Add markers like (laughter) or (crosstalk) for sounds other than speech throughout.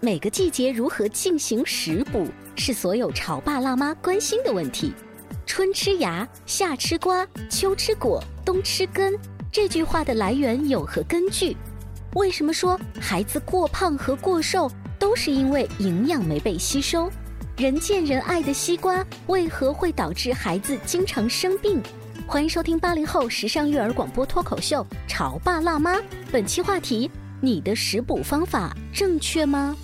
每个季节如何进行食补，是所有潮爸辣妈关心的问题。春吃芽，夏吃瓜，秋吃果，冬吃根。这句话的来源有何根据？为什么说孩子过胖和过瘦都是因为营养没被吸收？人见人爱的西瓜为何会导致孩子经常生病？欢迎收听八零后时尚育儿广播脱口秀《潮爸辣妈》，本期话题：你的食补方法正确吗？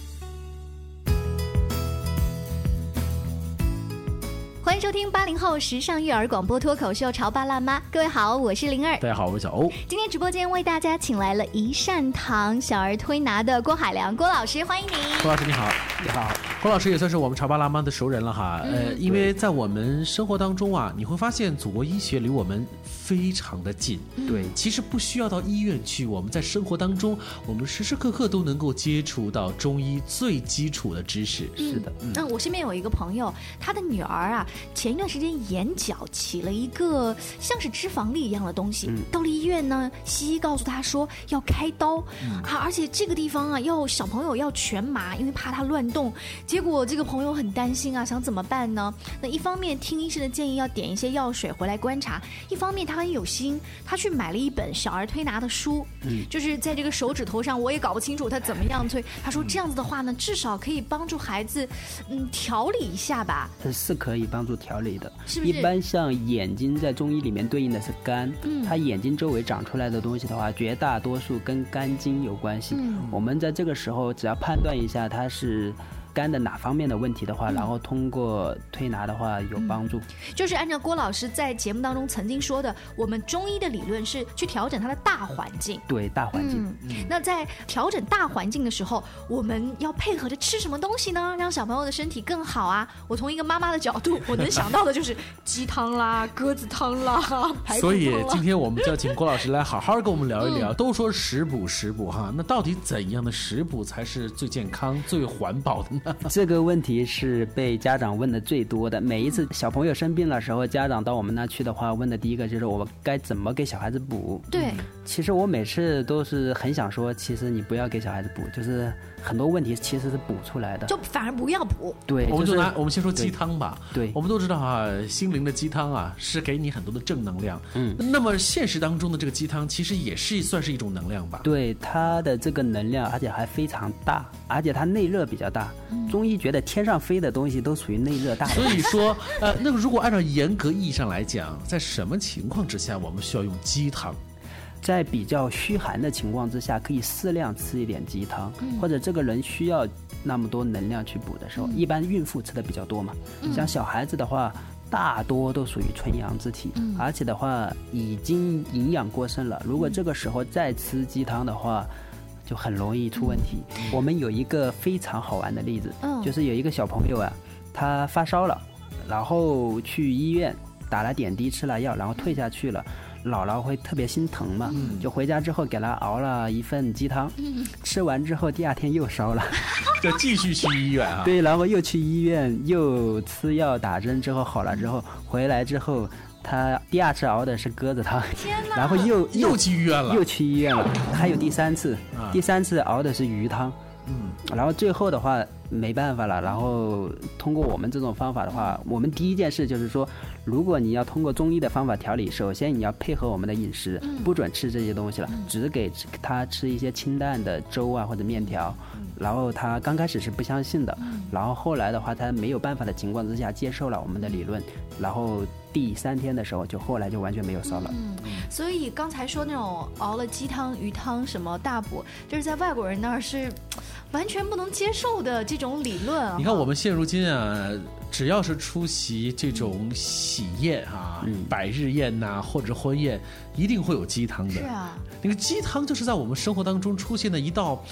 欢迎收听八零后时尚育儿广播脱口秀《潮爸辣妈》，各位好，我是灵儿，大家好，我是小欧。今天直播间为大家请来了一善堂小儿推拿的郭海良郭老师，欢迎您。郭老师你好，你好。郭老师也算是我们潮爸辣妈的熟人了哈。呃，因为在我们生活当中啊，你会发现祖国医学离我们非常的近。对，其实不需要到医院去，我们在生活当中，我们时时刻刻都能够接触到中医最基础的知识。是的。那我身边有一个朋友，他的女儿啊。前一段时间眼角起了一个像是脂肪粒一样的东西，到了医院呢，西医告诉他说要开刀啊，而且这个地方啊要小朋友要全麻，因为怕他乱动。结果这个朋友很担心啊，想怎么办呢？那一方面听医生的建议要点一些药水回来观察，一方面他很有心，他去买了一本小儿推拿的书，嗯，就是在这个手指头上，我也搞不清楚他怎么样推。他说这样子的话呢，至少可以帮助孩子，嗯，调理一下吧。是可以帮助调。理的，一般像眼睛在中医里面对应的是肝，嗯它眼睛周围长出来的东西的话，绝大多数跟肝经有关系。嗯我们在这个时候只要判断一下它是。肝的哪方面的问题的话，然后通过推拿的话有帮助。就是按照郭老师在节目当中曾经说的，我们中医的理论是去调整它的大环境。对大环境。那在调整大环境的时候，我们要配合着吃什么东西呢？让小朋友的身体更好啊！我从一个妈妈的角度，我能想到的就是鸡汤啦、鸽子汤啦、(laughs) 所以今天我们就要请郭老师来好好跟我们聊一聊。都说食补食补哈，那到底怎样的食补才是最健康、最环保的呢？(laughs) 这个问题是被家长问的最多的。每一次小朋友生病的时候，家长到我们那去的话，问的第一个就是我该怎么给小孩子补。对，其实我每次都是很想说，其实你不要给小孩子补，就是。很多问题其实是补出来的，就反而不要补。对，我们就拿我们先说鸡汤吧。对，我们都知道啊，心灵的鸡汤啊是给你很多的正能量。嗯，那么现实当中的这个鸡汤其实也是算是一种能量吧？对，它的这个能量，而且还非常大，而且它内热比较大。中医觉得天上飞的东西都属于内热大。所以说，呃，那个如果按照严格意义上来讲，在什么情况之下我们需要用鸡汤？在比较虚寒的情况之下，可以适量吃一点鸡汤，或者这个人需要那么多能量去补的时候，一般孕妇吃的比较多嘛。像小孩子的话，大多都属于纯阳之体，而且的话已经营养过剩了。如果这个时候再吃鸡汤的话，就很容易出问题。我们有一个非常好玩的例子，就是有一个小朋友啊，他发烧了，然后去医院打了点滴，吃了药，然后退下去了。姥姥会特别心疼嘛，就回家之后给他熬了一份鸡汤，吃完之后第二天又烧了，(laughs) 就继续去医院啊。对，(laughs) 然后又去医院，又吃药打针之后好了之后回来之后，他第二次熬的是鸽子汤，然后又又去医院了，又去医院了，还有第三次，第三次熬的是鱼汤。嗯，然后最后的话，没办法了。然后通过我们这种方法的话，我们第一件事就是说，如果你要通过中医的方法调理，首先你要配合我们的饮食，不准吃这些东西了，只给他吃一些清淡的粥啊或者面条。然后他刚开始是不相信的，然后后来的话，他没有办法的情况之下接受了我们的理论，然后第三天的时候就后来就完全没有烧了。嗯，所以刚才说那种熬了鸡汤、鱼汤什么大补，就是在外国人那儿是完全不能接受的这种理论啊。你看我们现如今啊，只要是出席这种喜宴啊、百日宴呐、或者婚宴，一定会有鸡汤的。是啊，那个鸡汤就是在我们生活当中出现的一道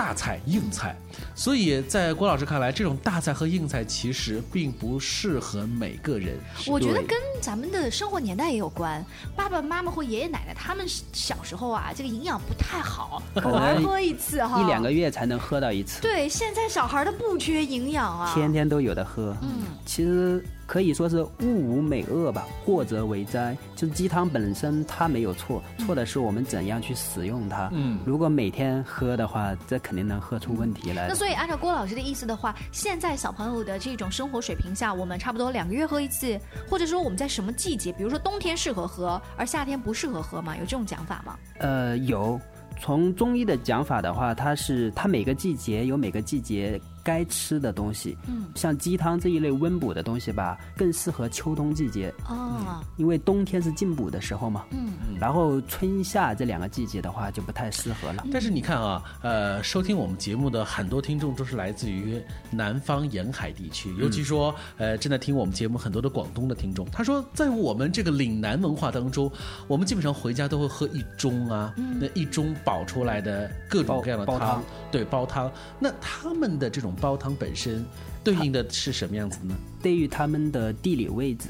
大菜、硬菜，所以在郭老师看来，这种大菜和硬菜其实并不适合每个人。我觉得跟咱们的生活年代也有关。爸爸妈妈或爷爷奶奶他们小时候啊，这个营养不太好，偶尔能喝一次哈，一两个月才能喝到一次，对，现在小孩儿都不缺营养啊。天天都有的喝。嗯，其实可以说是物无美恶吧，过则为灾。就是鸡汤本身它没有错，错的是我们怎样去使用它。嗯如果每天喝的话，这肯定能喝出问题来那。所以按照郭老师的意思的话，现在小朋友的这种生活水平下，我们差不多两个月喝一次，或者说我们在什么季节，比如说冬天适合喝，而夏天不适合喝吗？有这种讲法吗？呃，有。从中医的讲法的话，它是它每个季节有每个季节该吃的东西。嗯，像鸡汤这一类温补的东西吧，更适合秋冬季节，哦，因为冬天是进补的时候嘛。嗯，然后春夏这两个季节的话就不太适合了。但是你看啊，呃，收听我们节目的很多听众都是来自于南方沿海地区，尤其说，呃，正在听我们节目很多的广东的听众。他说，在我们这个岭南文化当中，我们基本上回家都会喝一盅啊，那一盅煲出来的各种各样的汤，煲汤对，煲汤。那他们的这种煲汤本身对应的是什么样子呢？对于他们的地理位置，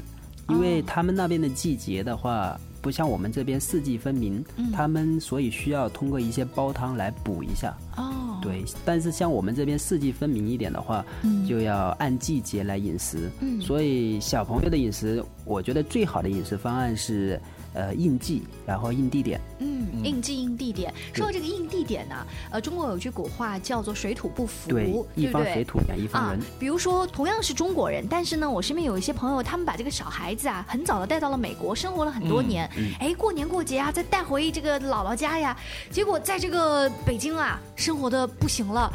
因为他们那边的季节的话，不像我们这边四季分明，他们所以需要通过一些煲汤来补一下。哦，对，但是像我们这边四季分明一点的话，就要按季节来饮食。嗯所以小朋友的饮食，我觉得最好的饮食方案是，呃，应季，然后应地点。嗯，应季应地点。说到这个应地点呢、呃，中国有句古话叫做“水土不服”，对，一方水土养一方啊人。，比如说同样是中国人，但是呢，我身边有一些朋友，他们把这个小孩子啊，很早的带到了美国，生活了很多年。哎、过年过节啊，再带回这个姥姥家呀，结果在这个北京啊，生活的不行了，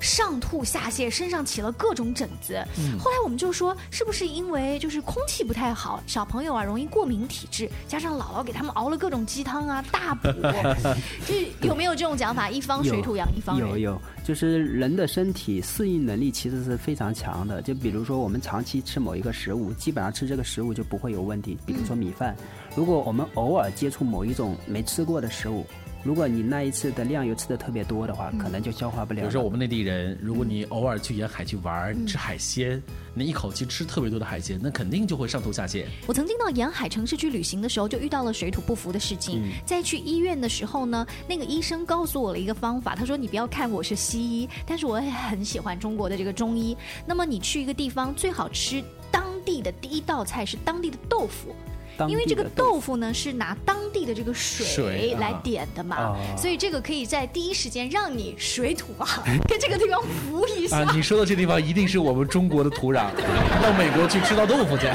上吐下泻，身上起了各种疹子。后来我们就说，是不是因为就是空气不太好，小朋友啊容易过敏体质，加上 (laughs) 姥姥给他们熬了各种鸡汤啊，大补，就有没有这种讲法？(laughs) 一方水土养一方人。有有，就是人的身体适应能力其实是非常强的。就比如说我们长期吃某一个食物，基本上吃这个食物就不会有问题。比如说米饭，如果我们偶尔接触某一种没吃过的食物，如果你那一次的量又吃的特别多的话，可能就消化不了了。比如说我们内地人，如果你偶尔去沿海去玩儿，吃海鲜，那一口气吃特别多的海鲜，那肯定就会上吐下泻。我曾经到沿海城市去旅行的时候，就遇到了水土不服的事情。嗯在去医院的时候呢，那个医生告诉我了一个方法，他说：“你不要看我是西医，但是我也很喜欢中国的这个中医。那么你去一个地方，最好吃当地的第一道菜是当地的豆腐。”当因为这个豆豆腐呢是拿当地的这个水来点的嘛，哦所以这个可以在第一时间让你水土啊 (laughs) 跟这个地方服一下。啊，你说的这地方一定是我们中国的土壤，(laughs) 到美国去吃到豆腐去。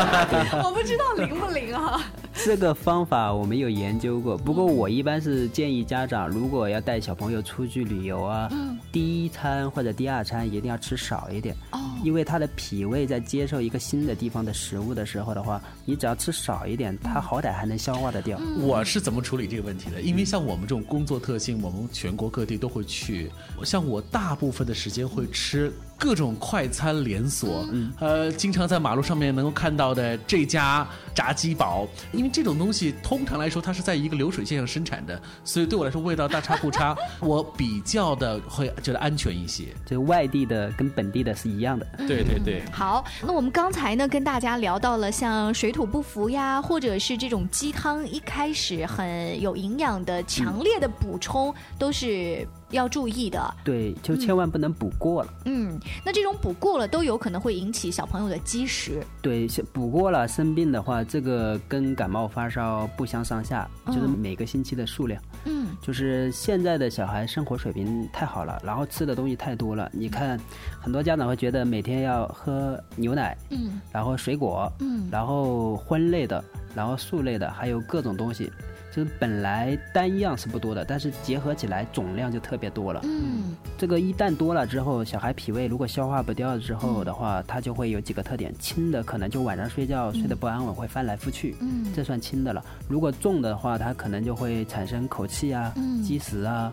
(laughs) 我不知道灵不灵啊？这个方法我没有研究过，不过我一般是建议家长，如果要带小朋友出去旅游啊，第一餐或者第二餐一定要吃少一点，哦因为他的脾胃在接受一个新的地方的食物的时候的话，你只要吃少一点，他好歹还能消化得掉。我是怎么处理这个问题的？因为像我们这种工作特性，我们全国各地都会去。像我大部分的时间会吃各种快餐连锁，嗯呃，经常在马路上面能够看到的这家炸鸡堡，因为这种东西通常来说它是在一个流水线上生产的，所以对我来说味道大差不差，我比较的会觉得安全一些。(laughs) 就外地的跟本地的是一样的。对对对。好，那我们刚才呢跟大家聊到了像水土不服呀，或者是这种鸡汤一开始很有营养的强烈的补充，都是要注意的。对，就千万不能补过了。嗯，那这种补过了都有可能会引起小朋友的积食。对，是补过了生病的话，这个跟感冒发烧不相上下，就是每个星期的数量。嗯，就是现在的小孩生活水平太好了，然后吃的东西太多了。你看，很多家长会觉得每天要喝牛奶，嗯然后水果，嗯然后荤类的，然后素类的，还有各种东西，就是本来单样是不多的，但是结合起来总量就特别多了。嗯这个一旦多了之后，小孩脾胃如果消化不掉之后的话，它就会有几个特点。轻的可能就晚上睡觉睡得不安稳，会翻来覆去，嗯这算轻的了。如果重的话，它可能就会产生口气啊、嗯积食啊，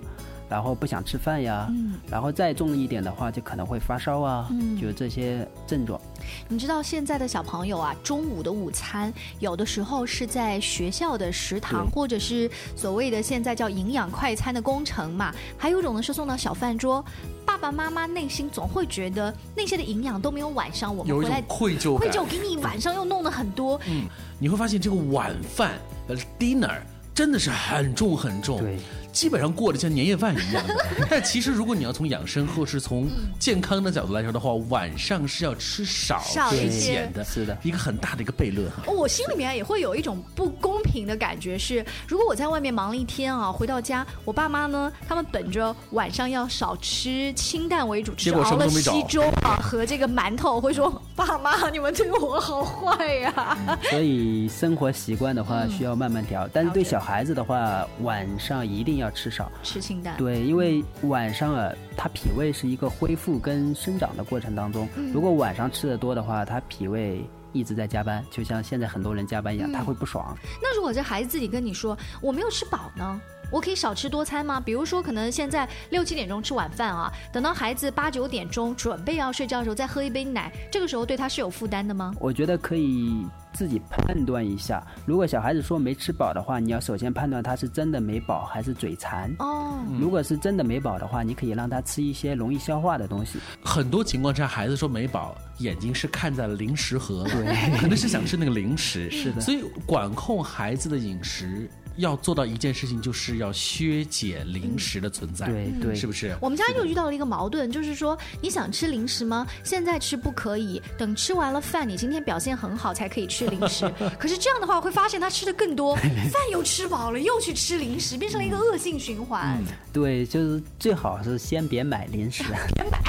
然后不想吃饭呀，嗯，然后再重一点的话，就可能会发烧啊，嗯就这些症状。你知道现在的小朋友啊，中午的午餐有的时候是在学校的食堂，或者是所谓的现在叫营养快餐的工程嘛，还有一种呢是送到小饭桌。爸爸妈妈内心总会觉得那些的营养都没有晚上我们有一种回来愧疚。愧疚，给你晚上又弄了很多。嗯你会发现这个晚饭呃 dinner 真的是很重很重，对，基本上过得像年夜饭一样。的。(laughs) 但其实如果你要从养生或是从健康的角度来说的话，晚上是要吃少吃少一些。咸的，是的。一个很大的一个悖论哈。我心里面也会有一种不公平的感觉是，如果我在外面忙了一天啊，回到家，我爸妈呢，他们本着晚上要少吃清淡为主，结果吃熬了什么都没找。稀粥啊和这个馒头，会说爸妈你们对我好坏呀、(laughs) 所以生活习惯的话需要慢慢调，但是对小孩子的话，晚上一定要吃少。吃清淡。对，因为晚上啊，他脾胃是一个恢复跟生长的过程当中，嗯如果晚上吃的多的话，他脾胃一直在加班，就像现在很多人加班一样，嗯他会不爽。那如果这孩子自己跟你说我没有吃饱呢？我可以少吃多餐吗？比如说，可能现在六七点钟吃晚饭啊，等到孩子八九点钟准备要睡觉的时候，再喝一杯奶，这个时候对他是有负担的吗？我觉得可以自己判断一下，如果小孩子说没吃饱的话，你要首先判断他是真的没饱还是嘴馋。哦，如果是真的没饱的话，你可以让他吃一些容易消化的东西。很多情况下，孩子说没饱，眼睛是看在了零食盒对，可能是想吃那个零食。是的所以管控孩子的饮食。要做到一件事情，就是要削减零食的存在，对对是不是？我们家又遇到了一个矛盾，就是说你想吃零食吗？现在吃不可以，等吃完了饭，你今天表现很好才可以吃零食。(laughs) 可是这样的话，会发现他吃的更多，(laughs) 饭又吃饱了，又去吃零食，变成了一个恶性循环，对，就是最好是先别买零食，(laughs) 别买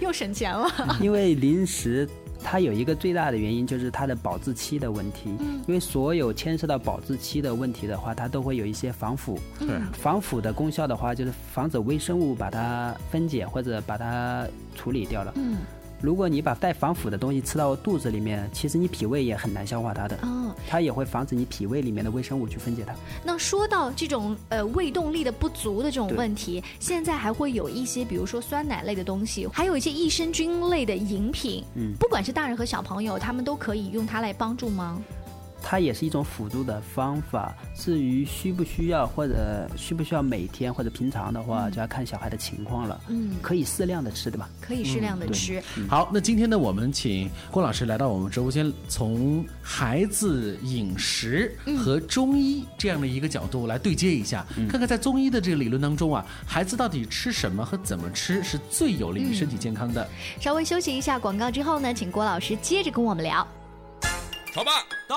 又省钱了。因为零食它有一个最大的原因就是它的保质期的问题。因为所有牵涉到保质期的问题的话，它都会有一些防腐。对，防腐的功效的话，就是防止微生物把它分解或者把它处理掉了。嗯，如果你把带防腐的东西吃到肚子里面，其实你脾胃也很难消化它的。哦，它也会防止你脾胃里面的微生物去分解它。那说到这种呃胃动力的不足的这种问题，现在还会有一些，比如说酸奶类的东西，还有一些益生菌类的饮品，嗯不管是大人和小朋友，他们都可以用它来帮助吗？它也是一种辅助的方法。至于需不需要或者需不需要每天或者平常的话，就要看小孩的情况了。嗯，可以适量的吃，对吧？可以适量的对吃。好，那今天呢，我们请郭老师来到我们直播间，从孩子饮食和中医这样的一个角度来对接一下，看看在中医的这个理论当中啊，孩子到底吃什么和怎么吃是最有利于身体健康的。稍微休息一下广告之后呢，请郭老师接着跟我们聊。潮爸到，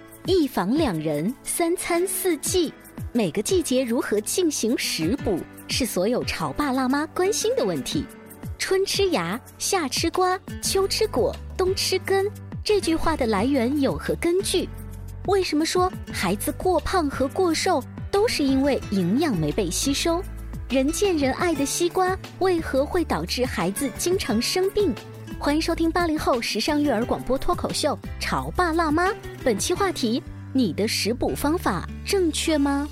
一房两人，三餐四季，每个季节如何进行食补，是所有潮爸辣妈关心的问题。春吃芽，夏吃瓜，秋吃果，冬吃根，这句话的来源有何根据？为什么说孩子过胖和过瘦都是因为营养没被吸收？人见人爱的西瓜为何会导致孩子经常生病？欢迎收听八零后时尚育儿广播脱口秀《潮爸辣妈》，本期话题：你的食补方法正确吗？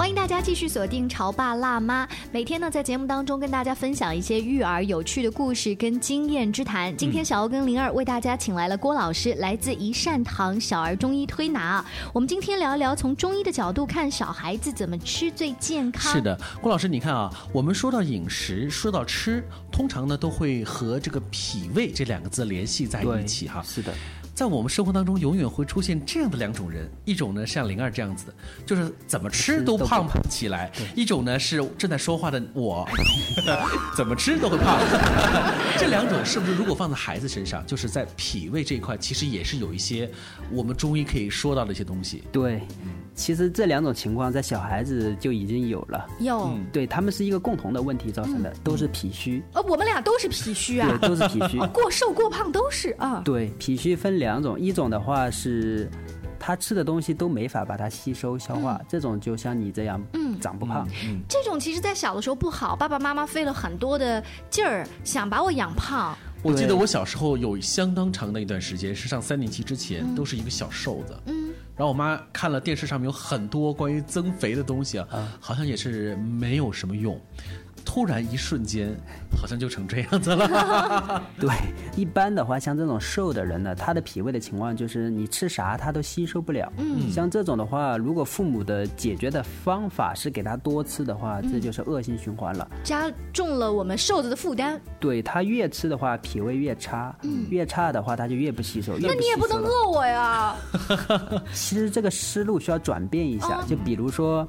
欢迎大家继续锁定《潮爸辣妈》，每天呢在节目当中跟大家分享一些育儿有趣的故事跟经验之谈。今天小欧跟灵儿为大家请来了郭老师，来自一善堂小儿中医推拿。我们今天聊一聊从中医的角度看小孩子怎么吃最健康。是的，郭老师，你看啊，我们说到饮食，说到吃，通常呢都会和这个脾胃这两个字联系在一起哈。是的。在我们生活当中，永远会出现这样的两种人：一种呢像灵儿这样子的，就是怎么吃都胖不起来；一种呢是正在说话的我，(laughs) 怎么吃都会胖。(laughs) 这两种是不是如果放在孩子身上，就是在脾胃这一块，其实也是有一些我们中医可以说到的一些东西？对，其实这两种情况在小孩子就已经有了。有，对他们是一个共同的问题造成的，都是脾虚。呃，我们俩都是脾虚啊，对，都是脾虚，过瘦过胖都是啊。对，脾虚分两。两种，一种的话是，他吃的东西都没法把它吸收消化，这种就像你这样，嗯，长不胖。嗯，这种其实在小的时候不好，爸爸妈妈费了很多的劲儿想把我养胖。我记得我小时候有相当长的一段时间是上三年级之前都是一个小瘦子，嗯，然后我妈看了电视上面有很多关于增肥的东西啊，好像也是没有什么用。突然一瞬间，好像就成这样子了。(laughs) 对，一般的话，像这种瘦的人呢，他的脾胃的情况就是你吃啥他都吸收不了。嗯，像这种的话，如果父母的解决的方法是给他多吃的话，这就是恶性循环了，加重了我们瘦子的负担。对他越吃的话，脾胃越差，越差的话他就越不吸收。那你也不能饿我呀。(laughs) 其实这个思路需要转变一下，就比如说。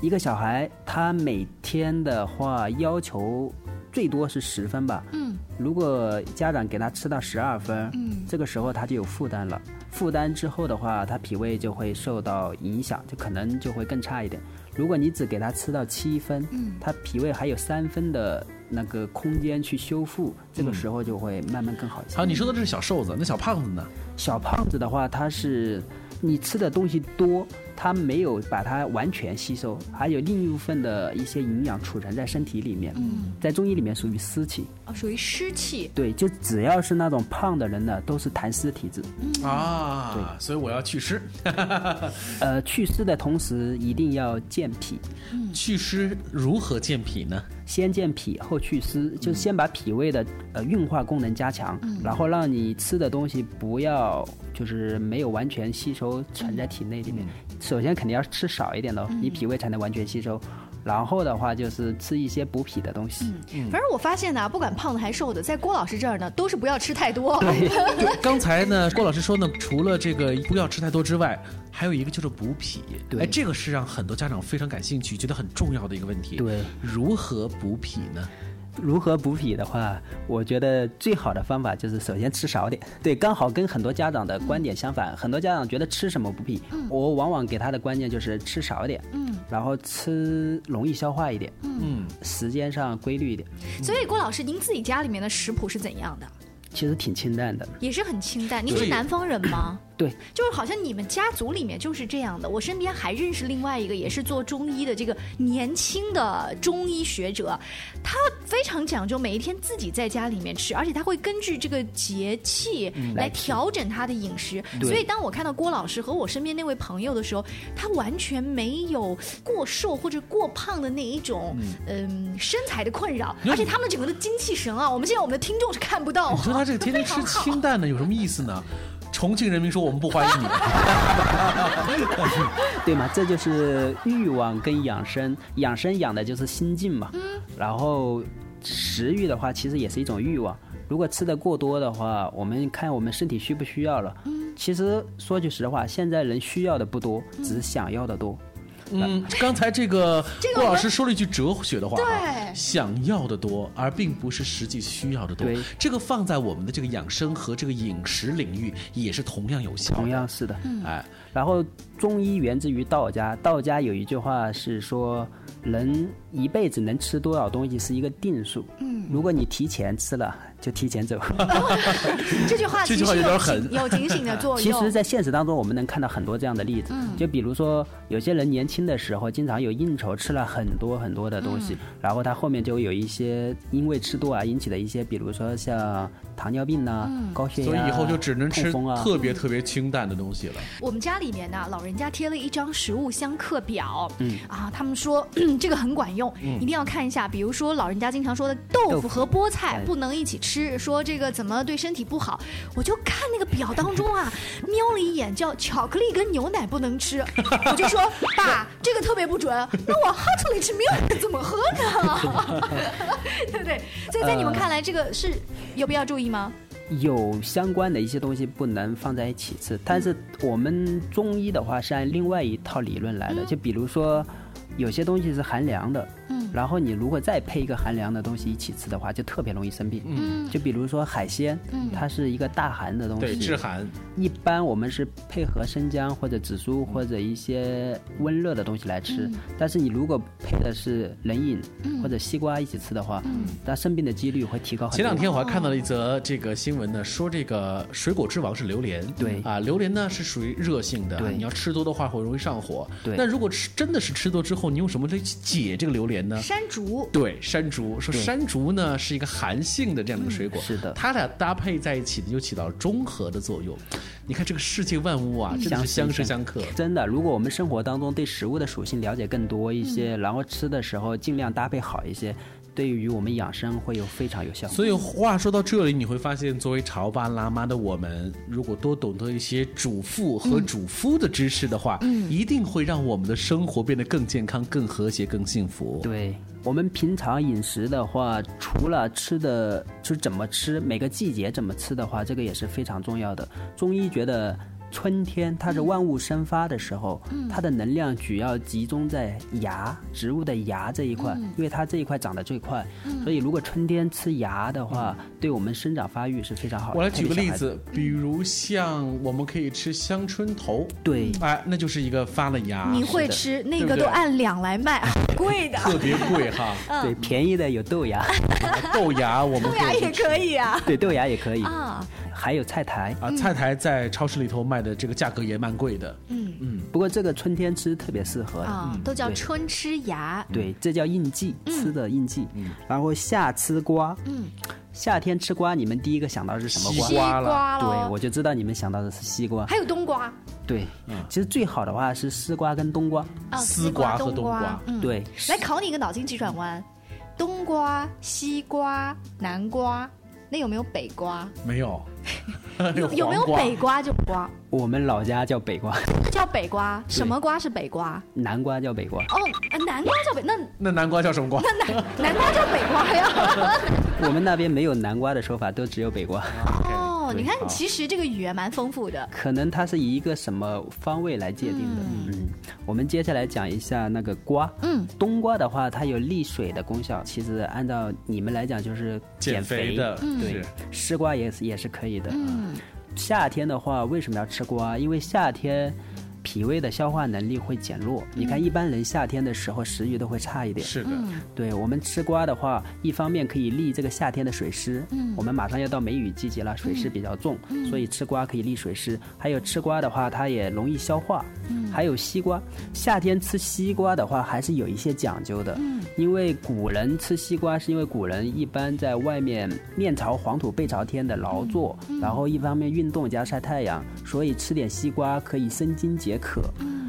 一个小孩，他每天的话要求最多是十分吧。嗯。如果家长给他吃到十二分，嗯，这个时候他就有负担了。负担之后的话，他脾胃就会受到影响，就可能就会更差一点。如果你只给他吃到七分，嗯，他脾胃还有三分的那个空间去修复，这个时候就会慢慢更好一些。好，你说的这是小瘦子，那小胖子呢？小胖子的话，他是你吃的东西多。它没有把它完全吸收，还有另一部分的一些营养储存在身体里面。嗯，在中医里面属于湿气。哦，属于湿气。对，就只要是那种胖的人呢，都是痰湿体质。啊，对，所以我要祛湿。(laughs) 呃，祛湿的同时一定要健脾。祛湿如何健脾呢？先健脾后祛湿，就是先把脾胃的呃运化功能加强，然后让你吃的东西不要就是没有完全吸收存在体内里面。首先肯定要吃少一点的，你脾胃才能完全吸收。然后的话就是吃一些补脾的东西。反正我发现呢，不管胖的还是瘦的，在郭老师这儿呢，都是不要吃太多。对，(laughs) 刚才呢，(laughs) 郭老师说呢，除了这个不要吃太多之外，还有一个就是补脾。对，哎，这个是让很多家长非常感兴趣，觉得很重要的一个问题。对，如何补脾呢？如何补脾的话，我觉得最好的方法就是首先吃少点。(laughs) 对，刚好跟很多家长的观点相反，很多家长觉得吃什么补脾，我往往给他的观念就是吃少点，嗯，然后吃容易消化一点，嗯，时间上规律一点。所以郭老师，您自己家里面的食谱是怎样的？其实挺清淡的，也是很清淡。您是南方人吗？对，就是好像你们家族里面就是这样的。我身边还认识另外一个也是做中医的这个年轻的中医学者，他非常讲究每一天自己在家里面吃，而且他会根据这个节气来调整他的饮食。所以当我看到郭老师和我身边那位朋友的时候，他完全没有过瘦或者过胖的那一种嗯身材的困扰，而且他们整个的精气神啊，我们现在我们的听众是看不到。你说他这个天天吃 (laughs) 清淡的有什么意思呢？重庆人民说：“我们不欢迎你。(laughs) ”对嘛？这就是欲望跟养生，养生养的就是心境嘛。然后食欲的话，其实也是一种欲望。如果吃的过多的话，我们看我们身体需不需要了。其实说句实话，现在人需要的不多，只是想要的多。嗯，刚才这个郭老师说了一句哲学的话，对，想要的多，而并不是实际需要的多。对，这个放在我们的这个养生和这个饮食领域也是同样有效。同样是的，哎，然后中医源自于道家，道家有一句话是说，人一辈子能吃多少东西是一个定数。嗯，如果你提前吃了，就提前走。(laughs) 这句话这句话其实有有点狠警有警醒的作用。其实，在现实当中，我们能看到很多这样的例子。就比如说，有些人年轻的时候经常有应酬，吃了很多很多的东西，然后他后面就有一些因为吃多而引起的一些，比如说像糖尿病呐、高血压啊、所以以后就只能吃。特别特别清淡的东西了。我们家里面呢，老人家贴了一张食物相克表，嗯啊，他们说 (clears throat) 这个很管用，一定要看一下。比如说老人家经常说的豆腐和菠菜不能一起吃，说这个怎么对身体不好。我就看那个表当中啊，(laughs) 瞄了一眼，叫巧克力跟牛奶不能吃，我就说爸，这个特别不准，那我哈出来吃牛奶怎么喝呢？(laughs) 对不对？所以在你们看来，这个是有必要注意吗？有相关的一些东西不能放在一起吃，但是我们中医的话是按另外一套理论来的，就比如说有些东西是寒凉的，嗯然后你如果再配一个寒凉的东西一起吃的话，就特别容易生病。嗯就比如说海鲜，嗯它是一个大寒的东西，对，制寒。一般我们是配合生姜或者紫苏或者一些温热的东西来吃，但是你如果配的是冷饮或者西瓜一起吃的话，那生病的几率会提高很多。前两天我还看到了一则这个新闻呢，说这个水果之王是榴莲。对啊，榴莲呢是属于热性的，对你要吃多的话会容易上火。对那如果吃真的是吃多之后，你用什么来解这个榴莲呢？山竹。对，山竹说山竹呢是一个寒性的这样的一个水果，是的它俩搭配在一起呢，就起到中和的作用。你看这个世界万物啊，真的是相相生相克。真的，如果我们生活当中对食物的属性了解更多一些，然后吃的时候尽量搭配好一些，对于我们养生会有非常有效。所以话说到这里，你会发现，作为潮爸辣妈的我们，如果多懂得一些主妇和主夫的知识的话，嗯一定会让我们的生活变得更健康、更和谐、更幸福。对我们平常饮食的话，除了吃的就是怎么吃，每个季节怎么吃的话，这个也是非常重要的。中医觉得。春天它是万物生发的时候，它的能量主要集中在芽，植物的芽这一块，因为它这一块长得最快，所以如果春天吃芽的话，对我们生长发育是非常好的。我来举个例子，比如像我们可以吃香椿头，对。哎，那就是一个发了芽，你会吃那个都按两来卖，(laughs) 贵的。特别贵哈。(laughs) 对便宜的有豆芽，豆芽我们豆芽也可以啊。对豆芽也可以，啊，还有菜苔。啊，菜苔在超市里头卖的这个价格也蛮贵的。嗯嗯不过这个春天吃特别适合的。啊，都叫春吃芽。对，这叫应季，吃的应季。嗯然后夏吃瓜，嗯，夏天吃瓜，你们第一个想到的是什么瓜？西瓜了对，我就知道你们想到的是西瓜。还有冬瓜对，其实最好的话是丝瓜跟冬瓜。啊，丝瓜和冬冬瓜嗯，对，来考你一个脑筋急转弯：冬瓜、西瓜、南瓜，那有没有北瓜？没有，(laughs) 有 (laughs) 有没有北瓜就瓜？我们老家叫北瓜，叫北瓜，什么瓜是北瓜？南瓜叫北瓜。哦，呃南瓜叫北，那那南瓜叫什么瓜？那南南瓜叫北瓜呀。(laughs) 我们那边没有南瓜的说法，都只有北瓜。哦，你看，其实这个语言蛮丰富的。可能它是以一个什么方位来界定的。嗯，我们接下来讲一下那个瓜。嗯，冬瓜的话，它有利水的功效。其实按照你们来讲，就是减肥的，对是，丝瓜也是也是可以的。嗯，夏天的话，为什么要吃瓜？因为夏天脾胃的消化能力会减弱。你看，一般人夏天的时候食欲都会差一点。是的，对我们吃瓜的话，一方面可以利这个夏天的水湿，嗯，我们马上要到梅雨季节了，水湿比较重，所以吃瓜可以利水湿。还有吃瓜的话，它也容易消化。嗯，还有西瓜，夏天吃西瓜的话，还是有一些讲究的。嗯，因为古人吃西瓜，是因为古人一般在外面面朝黄土背朝天的劳作，然后一方面运动加晒太阳，所以吃点西瓜可以生津解渴。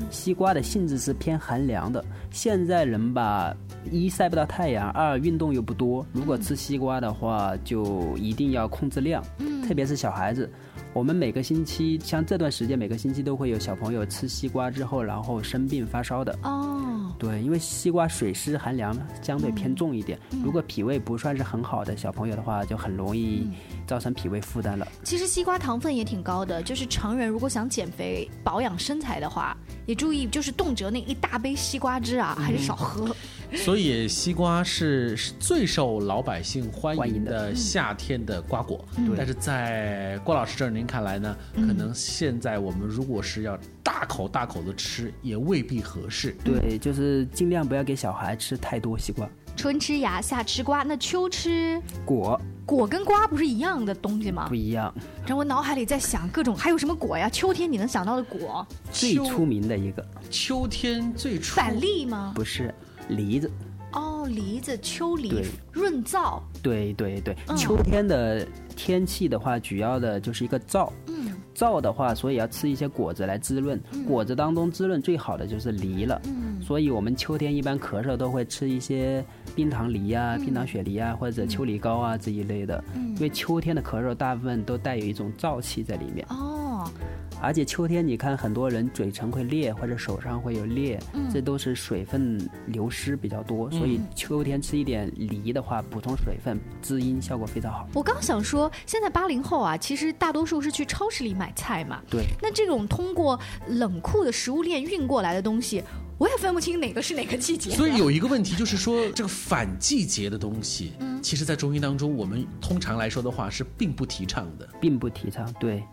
西瓜的性质是偏寒凉的。现在人吧，一晒不到太阳，二运动又不多。如果吃西瓜的话，就一定要控制量，特别是小孩子。我们每个星期，像这段时间，每个星期都会有小朋友吃西瓜之后，然后生病发烧的。哦，对，因为西瓜水湿寒凉相对偏重一点，如果脾胃不算是很好的小朋友的话，就很容易造成脾胃负担了。其实西瓜糖分也挺高的，就是成人如果想减肥、保养身材的话，也注意就是动辄那一大杯西瓜汁啊，还是少喝。所以西瓜是是最受老百姓欢迎的的夏天的瓜果。对但是在郭老师这儿，您看来呢？可能现在我们如果是要大口大口的吃，也未必合适。对，就是尽量不要给小孩吃太多西瓜春吃芽，夏吃瓜，那秋吃果果跟瓜不是一样的东西吗不？一样。然后我脑海里在想各种还有什么果呀？秋天你能想到的果，最出名的一个秋天最出板栗吗？不是梨子，哦，梨子、秋梨、润燥。对对对，嗯秋天的天气的话，主要的就是一个燥。嗯燥的话，所以要吃一些果子来滋润。果子当中滋润最好的就是梨了。嗯。所以我们秋天一般咳嗽都会吃一些冰糖梨啊、嗯。冰糖雪梨啊，或者秋梨膏啊这一类的。因为秋天的咳嗽大部分都带有一种燥气在里面，哦，而且秋天你看很多人嘴唇会裂或者手上会有裂，嗯这都是水分流失比较多。所以秋天吃一点梨的话，补充水分，滋阴效果非常好。我刚想说，现在八零后啊，其实大多数是去超市里买菜嘛。对，那这种通过冷库的食物链运过来的东西，我也分不清哪个是哪个季节。所以有一个问题就是说，这个反季节的东西，其实在中医当中，我们通常来说的话是并不提倡的。并不提倡。对，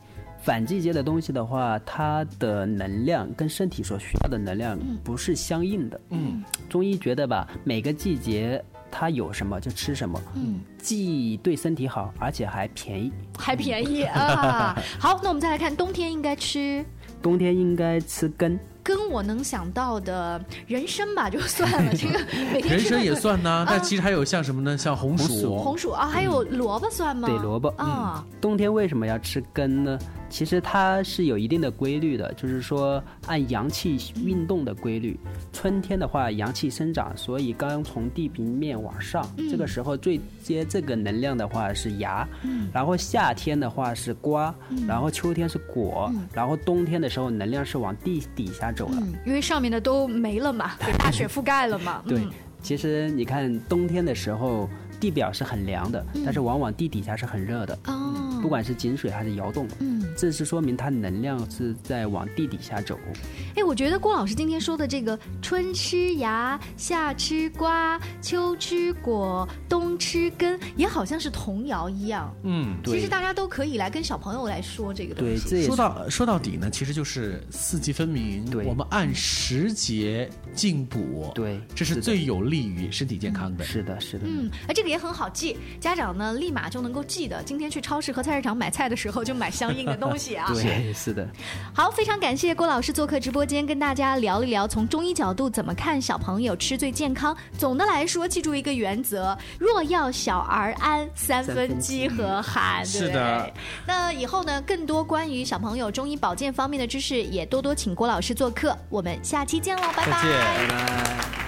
反季节的东西的话，它的能量跟身体所需要的能量不是相应的。嗯，中医觉得吧，每个季节它有什么就吃什么，嗯，既对身体好，而且还便宜。还便宜 (laughs) 啊。好，那我们再来看冬天应该吃。冬天应该吃根，跟我能想到的人参吧，就算了。(laughs) 这个每天人参也算呢，但其实还有像什么呢？像红薯，红薯啊，还有萝卜算吗？对萝卜啊，冬天为什么要吃根呢？其实它是有一定的规律的，就是说按阳气运动的规律。春天的话，阳气生长，所以刚从地平面往上，这个时候最接这个能量的话是芽，然后夏天的话是瓜，然后秋天是果，然后冬天的时候能量是往地底下走了。嗯，因为上面的都没了嘛，被大雪覆盖了嘛。对嗯，其实你看冬天的时候，地表是很凉的，但是往往地底下是很热的。哦，不管是井水还是窑洞，嗯，这是说明它能量是在往地底下走。哎，我觉得郭老师今天说的这个春吃芽，夏吃瓜，秋吃果，冬吃根，也好像是童谣一样。嗯，其实大家都可以来跟小朋友来说这个东对，西。这说到说到底呢，其实就是四季分明，对我们按时节进补，对这是最有利于身体健康的。是的，是的。嗯，而这个也很好记，家长呢立马就能够记得。今天去超市和菜市场买菜的时候，就买相应的东西啊。(laughs) 对，是的，好，非常感谢郭老师做客直播间，跟大家聊一聊从中医角度怎么看小朋友吃最健康。总的来说，记住一个原则：若要小儿安，三分饥和寒。是的。那以后呢，更多关于小朋友中医保健方面的知识，也多多请郭老师做客。我们下期见喽，拜拜。再见拜拜。